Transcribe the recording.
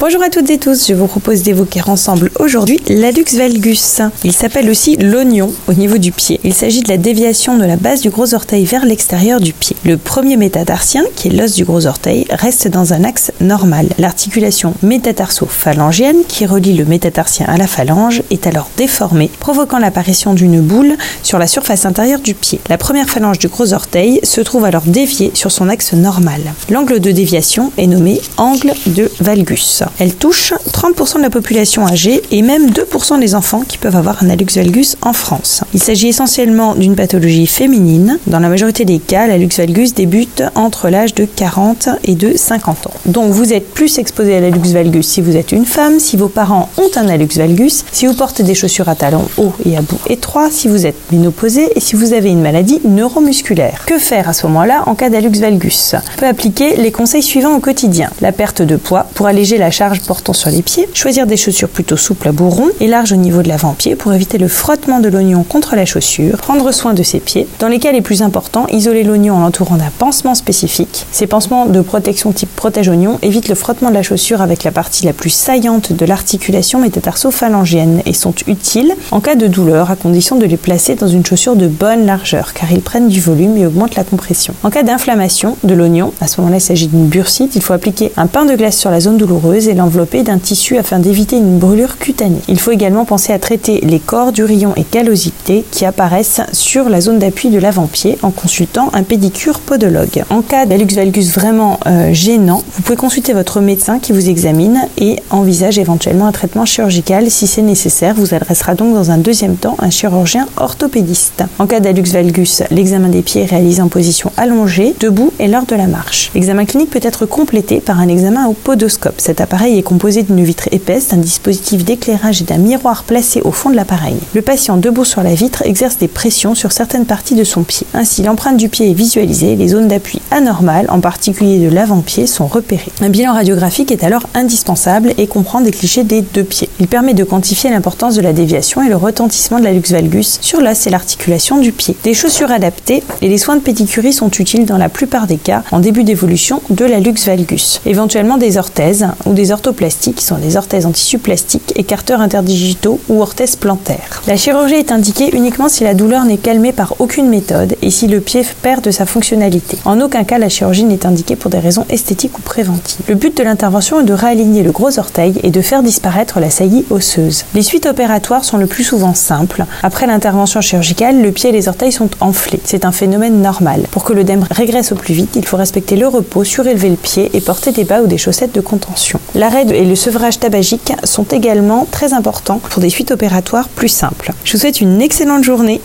Bonjour à toutes et tous, je vous propose d'évoquer ensemble aujourd'hui l'allux valgus. Il s'appelle aussi l'oignon au niveau du pied. Il s'agit de la déviation de la base du gros orteil vers l'extérieur du pied. Le premier métatarsien, qui est l'os du gros orteil, reste dans un axe normal. L'articulation métatarso-phalangienne, qui relie le métatarsien à la phalange, est alors déformée, provoquant l'apparition d'une boule sur la surface intérieure du pied. La première phalange du gros orteil se trouve alors déviée sur son axe normal. L'angle de déviation est nommé angle de valgus. Elle touche 30% de la population âgée et même 2% des enfants qui peuvent avoir un hallux valgus en France. Il s'agit essentiellement d'une pathologie féminine. Dans la majorité des cas, l'hallux valgus débute entre l'âge de 40 et de 50 ans. Donc vous êtes plus exposé à l'hallux valgus si vous êtes une femme, si vos parents ont un hallux valgus, si vous portez des chaussures à talons hauts et à bout étroit, si vous êtes ménopausé et si vous avez une maladie neuromusculaire. Que faire à ce moment-là en cas d'hallux valgus? On peut appliquer les conseils suivants au quotidien. La perte de poids pour alléger la charge portant sur les pieds, choisir des chaussures plutôt souples à bourron et larges au niveau de l'avant-pied pour éviter le frottement de l'oignon contre la chaussure, prendre soin de ses pieds. Dans les cas les plus importants, isoler l'oignon en l'entourant d'un pansement spécifique. Ces pansements de protection type protège-oignon évitent le frottement de la chaussure avec la partie la plus saillante de l'articulation métatarso-phalangienne et sont utiles en cas de douleur à condition de les placer dans une chaussure de bonne largeur car ils prennent du volume et augmentent la compression. En cas d'inflammation de l'oignon, à ce moment-là il s'agit d'une bursite, il faut appliquer un pain de glace sur la zone douloureuse l'envelopper d'un tissu afin d'éviter une brûlure cutanée. Il faut également penser à traiter les corps d'urillon et callosité qui apparaissent sur la zone d'appui de l'avant-pied en consultant un pédicure podologue. En cas d'allux valgus vraiment euh, gênant, vous pouvez consulter votre médecin qui vous examine et envisage éventuellement un traitement chirurgical si c'est nécessaire. Vous adressera donc dans un deuxième temps un chirurgien orthopédiste. En cas d'allux valgus, l'examen des pieds est réalisé en position allongée, debout et lors de la marche. L'examen clinique peut être complété par un examen au podoscope. Cet appareil est composé d'une vitre épaisse, d'un dispositif d'éclairage et d'un miroir placé au fond de l'appareil. Le patient debout sur la vitre exerce des pressions sur certaines parties de son pied. Ainsi, l'empreinte du pied est visualisée, les zones d'appui anormales, en particulier de l'avant-pied, sont repérées. Un bilan radiographique est alors indispensable et comprend des clichés des deux pieds. Il permet de quantifier l'importance de la déviation et le retentissement de la lux valgus sur l'os et l'articulation du pied. Des chaussures adaptées et les soins de pédicurie sont utiles dans la plupart des cas en début d'évolution de la lux valgus. Éventuellement des orthèses ou des orthoplasties qui sont des orthèses en tissu plastique, écarteurs interdigitaux ou orthèses plantaires. La chirurgie est indiquée uniquement si la douleur n'est calmée par aucune méthode et si le pied perd de sa fonctionnalité. En aucun cas la chirurgie n'est indiquée pour des raisons esthétiques ou préventives. Le but de l'intervention est de réaligner le gros orteil et de faire disparaître la saillie osseuse. Les suites opératoires sont le plus souvent simples. Après l'intervention chirurgicale, le pied et les orteils sont enflés. C'est un phénomène normal. Pour que le l'œdème régresse au plus vite, il faut respecter le repos, surélever le pied et porter des bas ou des chaussettes de contention. L'arrêt et le sevrage tabagique sont également très importants pour des suites opératoires plus simples. Je vous souhaite une excellente journée